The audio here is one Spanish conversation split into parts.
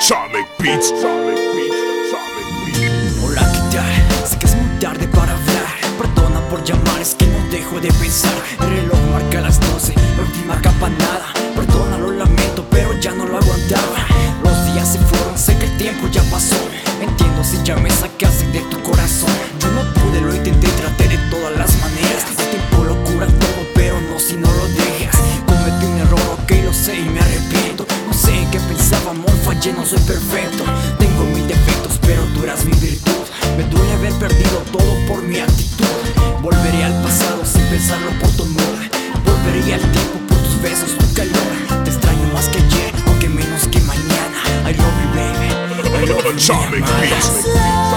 Charlie Beats. Hola, ¿qué tal? Sé que es muy tarde para hablar. Perdona por llamar, es que no dejo de pensar. El reloj marca las 12, la última campanada. Perdona, lo lamento, pero ya no lo aguantaba. Los días se fueron, sé que el tiempo ya pasó. Entiendo si ya me sacaste de tu corazón. Mi actitud. Volveré al pasado sin pensarlo por tu amor. Volvería al tiempo por tus besos, tu calor. Te extraño más que ayer, aunque menos que mañana. I love you, baby. I love you, mi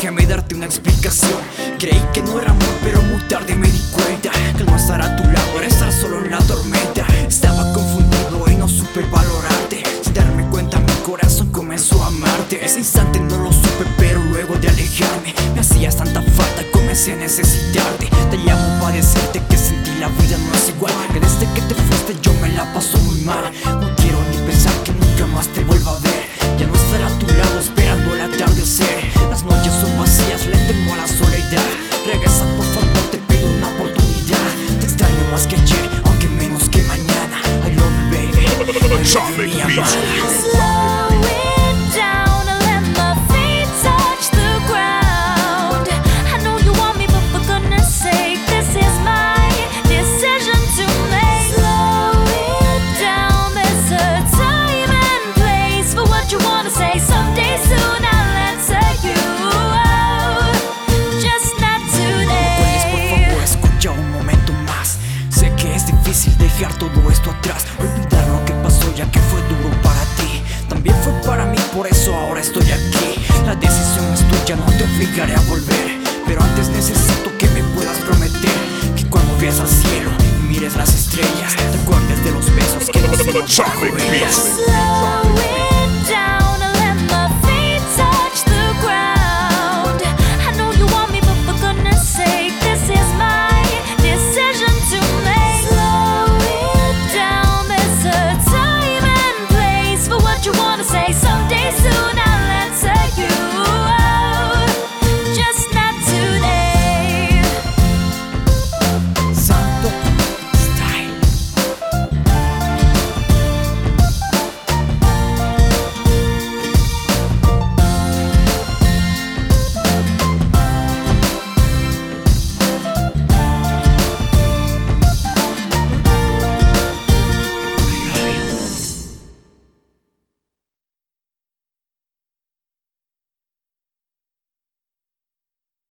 déjame darte una explicación. Creí que no era amor, pero muy tarde me di cuenta que no estar a tu lado era estar solo en la tormenta. Estaba confundido y no supe valorarte. Sin darme cuenta, mi corazón comenzó a amarte. Ese instante no lo supe, pero luego de alejarme, me hacías tanta falta, comencé a necesitarte. Te llamo para decirte que sin ahora estoy aquí. La decisión es tuya, no te obligaré a volver. Pero antes necesito que me puedas prometer Que cuando veas al cielo y mires las estrellas Te acuerdes de los besos que nos dimos